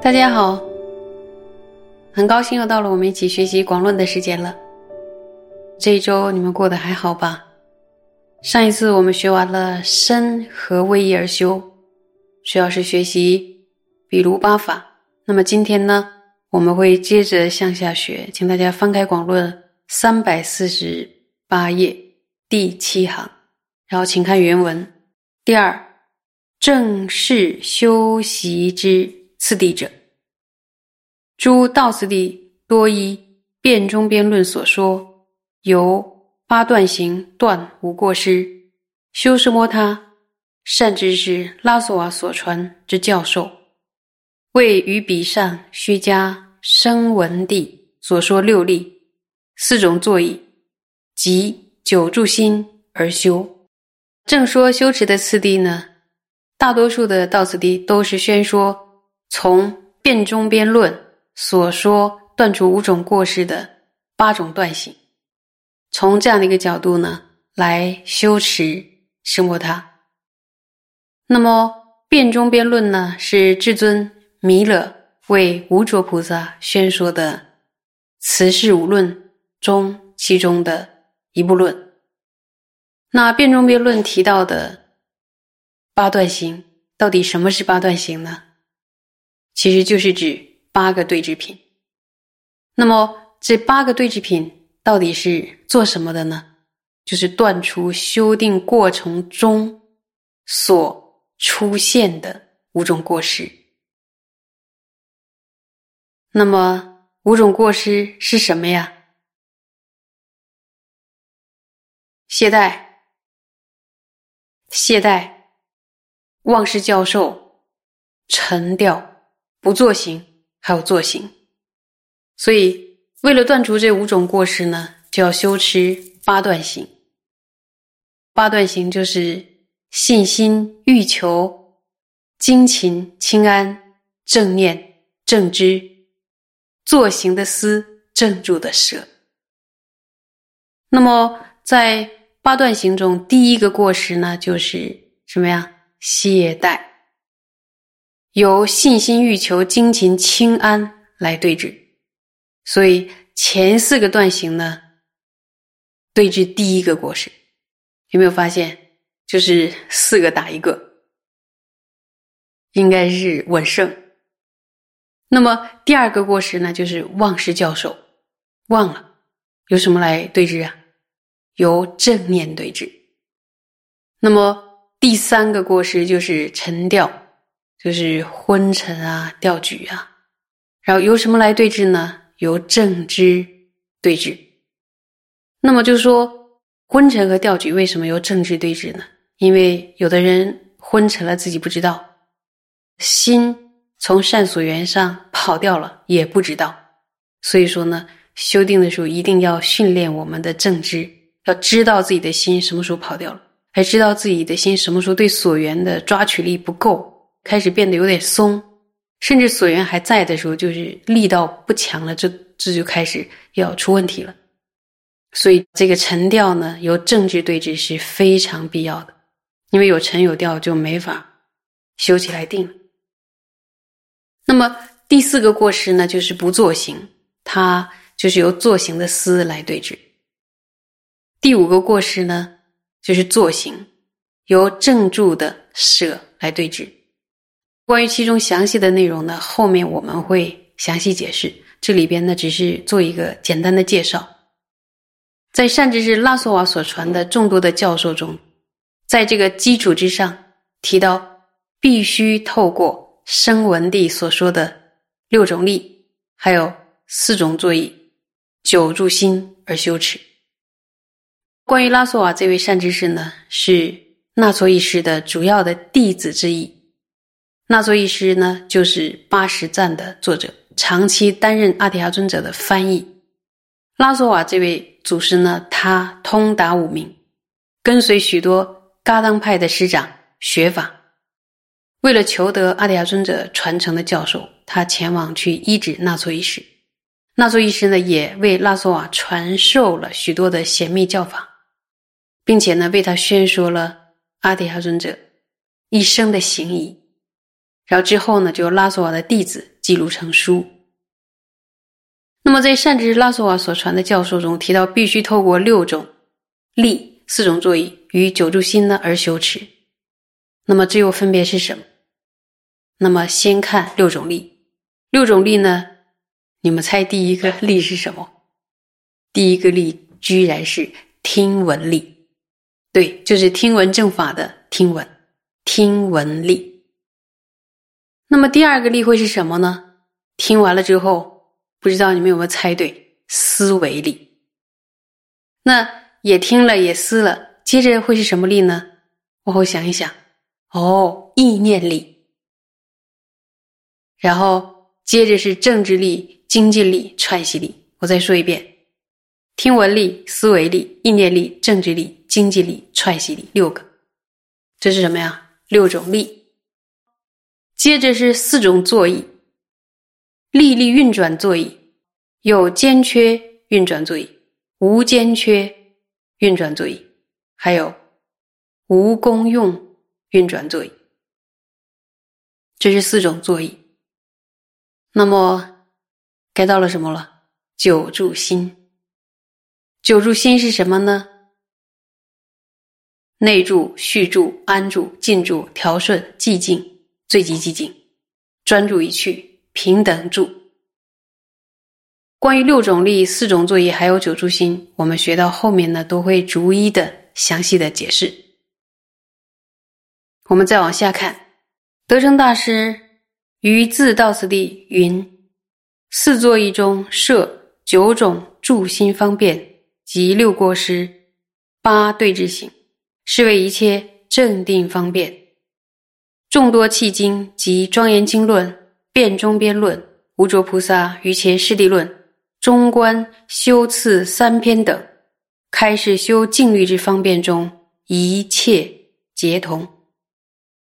大家好，很高兴又到了我们一起学习广论的时间了。这一周你们过得还好吧？上一次我们学完了身和位移而修，主要是学习比如八法。那么今天呢，我们会接着向下学，请大家翻开广论三百四十八页第七行，然后请看原文。第二，正是修习之。次第者，诸道次第多依辩中辩论所说，由八段行断无过失，修是摩他善知识拉索瓦所传之教授，为于彼上须加声闻地所说六力四种座椅及九住心而修。正说修持的次第呢，大多数的道次第都是宣说。从辩中辩论所说断除五种过失的八种断行，从这样的一个角度呢来修持生摩他。那么辩中辩论呢是至尊弥勒为无着菩萨宣说的慈氏五论中其中的一部论。那辩中辩论提到的八段行，到底什么是八段行呢？其实就是指八个对治品。那么这八个对治品到底是做什么的呢？就是断除修订过程中所出现的五种过失。那么五种过失是什么呀？懈怠、懈怠、忘失教授、沉掉。不做行，还有做行，所以为了断除这五种过失呢，就要修持八段行。八段行就是信心、欲求、精勤、清安、正念、正知、坐行的思、正住的舍。那么在八段行中，第一个过失呢，就是什么呀？懈怠。由信心、欲求、精勤、清安来对治，所以前四个段行呢，对治第一个过失，有没有发现？就是四个打一个，应该是稳胜。那么第二个过失呢，就是忘失教授，忘了，由什么来对治啊？由正念对治。那么第三个过失就是沉掉。就是昏沉啊，调举啊，然后由什么来对治呢？由正知对治。那么就说，昏沉和调举为什么由正知对治呢？因为有的人昏沉了，自己不知道，心从善所缘上跑掉了，也不知道。所以说呢，修订的时候一定要训练我们的正知，要知道自己的心什么时候跑掉了，还知道自己的心什么时候对所缘的抓取力不够。开始变得有点松，甚至所缘还在的时候，就是力道不强了，这这就开始要出问题了。所以这个沉调呢，由政治对峙是非常必要的，因为有沉有调就没法修起来定了。那么第四个过失呢，就是不作行，它就是由作行的思来对峙。第五个过失呢，就是作行，由正住的舍来对峙。关于其中详细的内容呢，后面我们会详细解释。这里边呢，只是做一个简单的介绍。在善知识拉索瓦所传的众多的教授中，在这个基础之上，提到必须透过声闻地所说的六种力，还有四种作意、九住心而修持。关于拉索瓦这位善知识呢，是那措一师的主要的弟子之一。那作一师呢，就是八十赞的作者，长期担任阿底亚尊者的翻译。拉索瓦这位祖师呢，他通达五明，跟随许多噶当派的师长学法，为了求得阿底亚尊者传承的教授，他前往去医治纳措医师。纳措医师呢，也为拉索瓦传授了许多的显密教法，并且呢，为他宣说了阿底哈尊者一生的行仪。然后之后呢，就拉索瓦的弟子记录成书。那么在善知拉索瓦所传的教授中提到，必须透过六种力、四种座椅与九柱心呢而修持。那么这又分别是什么？那么先看六种力，六种力呢？你们猜第一个力是什么？第一个力居然是听闻力，对，就是听闻正法的听闻，听闻力。那么第二个力会是什么呢？听完了之后，不知道你们有没有猜对？思维力。那也听了，也思了，接着会是什么力呢？往后想一想，哦，意念力。然后接着是政治力、经济力、串习力。我再说一遍：听闻力、思维力、意念力、政治力、经济力、串习力，六个。这是什么呀？六种力。接着是四种座椅：力力运转座椅，有间缺运转座椅，无间缺运转座椅，还有无功用运转座椅。这是四种座椅。那么该到了什么了？九住心。九住心是什么呢？内住、续住、安住、静住、调顺、寂静。最极寂静，专注一去，平等住。关于六种力、四种作业还有九住心，我们学到后面呢，都会逐一的详细的解释。我们再往下看，德成大师于自道次第云：四座一中设九种助心方便及六过失、八对治行，是为一切正定方便。众多契经及庄严经论、辩中辩论、无着菩萨于前师地论、中观修次三篇等，开示修静虑之方便中，一切皆同。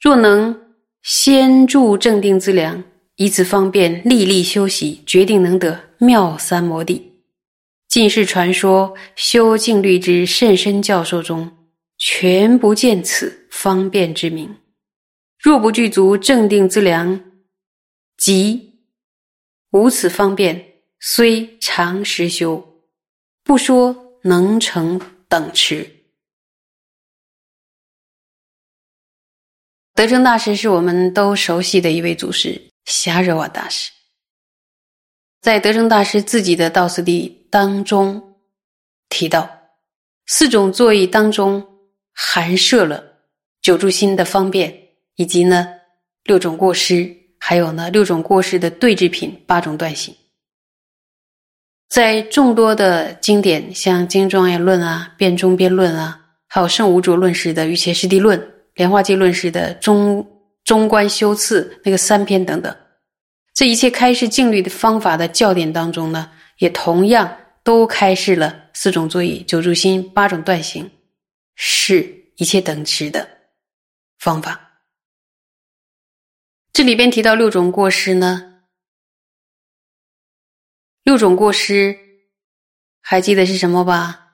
若能先助正定资粮，以此方便历历修习，决定能得妙三摩地。近世传说修静虑之甚深教授中，全不见此方便之名。若不具足正定之良，即无此方便，虽常时修，不说能成等持。德成大师是我们都熟悉的一位祖师，霞惹瓦大师。在德成大师自己的道次第当中提到，四种座椅当中含摄了九住心的方便。以及呢，六种过失，还有呢，六种过失的对治品，八种断行。在众多的经典，像《经庄严论》啊，《辩中辩论》啊，还有《圣无着论师》的《瑜伽师地论》，《莲花经论师》的《中中观修次》那个三篇等等，这一切开示静虑的方法的教典当中呢，也同样都开示了四种作业、九住心、八种断行，是一切等持的方法。这里边提到六种过失呢，六种过失还记得是什么吧？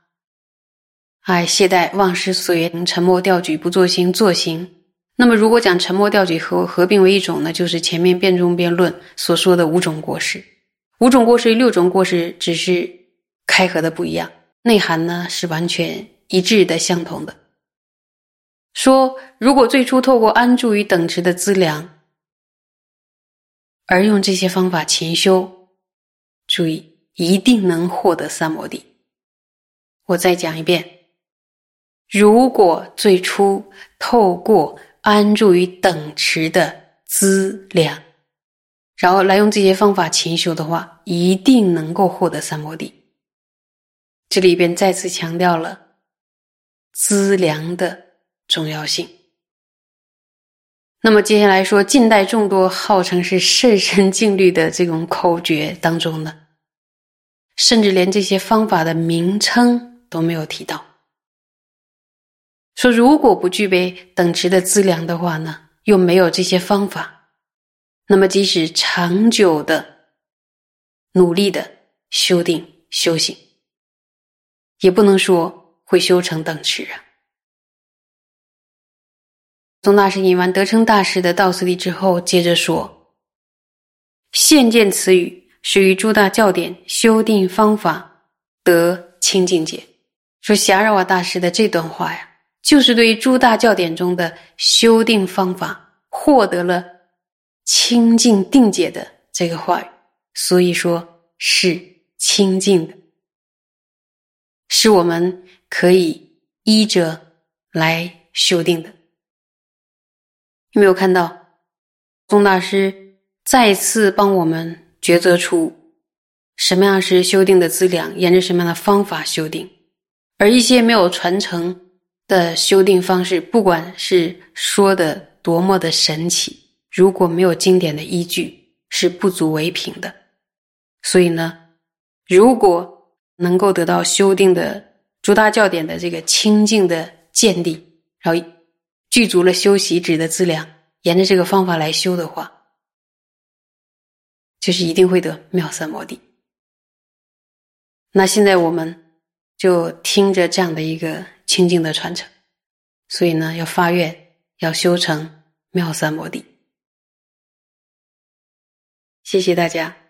哎，懈怠、忘失、所缘、沉默、调举、不作行、作行。那么，如果讲沉默、调举合合并为一种呢，就是前面辩中辩论所说的五种过失。五种过失与六种过失只是开合的不一样，内涵呢是完全一致的、相同的。说如果最初透过安住于等持的资粮。而用这些方法勤修，注意一定能获得三摩地。我再讲一遍：如果最初透过安住于等持的资粮，然后来用这些方法勤修的话，一定能够获得三摩地。这里边再次强调了资粮的重要性。那么接下来说，近代众多号称是甚深静虑的这种口诀当中呢，甚至连这些方法的名称都没有提到。说如果不具备等值的资粮的话呢，又没有这些方法，那么即使长久的努力的修定修行，也不能说会修成等持啊。宗大师引完德称大师的道次第之后，接着说：“现见此语，属于诸大教典修定方法得清净解。”说霞惹瓦大师的这段话呀，就是对诸大教典中的修定方法获得了清净定解的这个话语，所以说是清净的，是我们可以依着来修订的。有没有看到，宗大师再次帮我们抉择出什么样是修订的资粮，沿着什么样的方法修订，而一些没有传承的修订方式，不管是说的多么的神奇，如果没有经典的依据，是不足为凭的。所以呢，如果能够得到修订的诸大教典的这个清净的见地，然后。具足了修习止的资粮，沿着这个方法来修的话，就是一定会得妙三摩地。那现在我们就听着这样的一个清净的传承，所以呢，要发愿要修成妙三摩地。谢谢大家。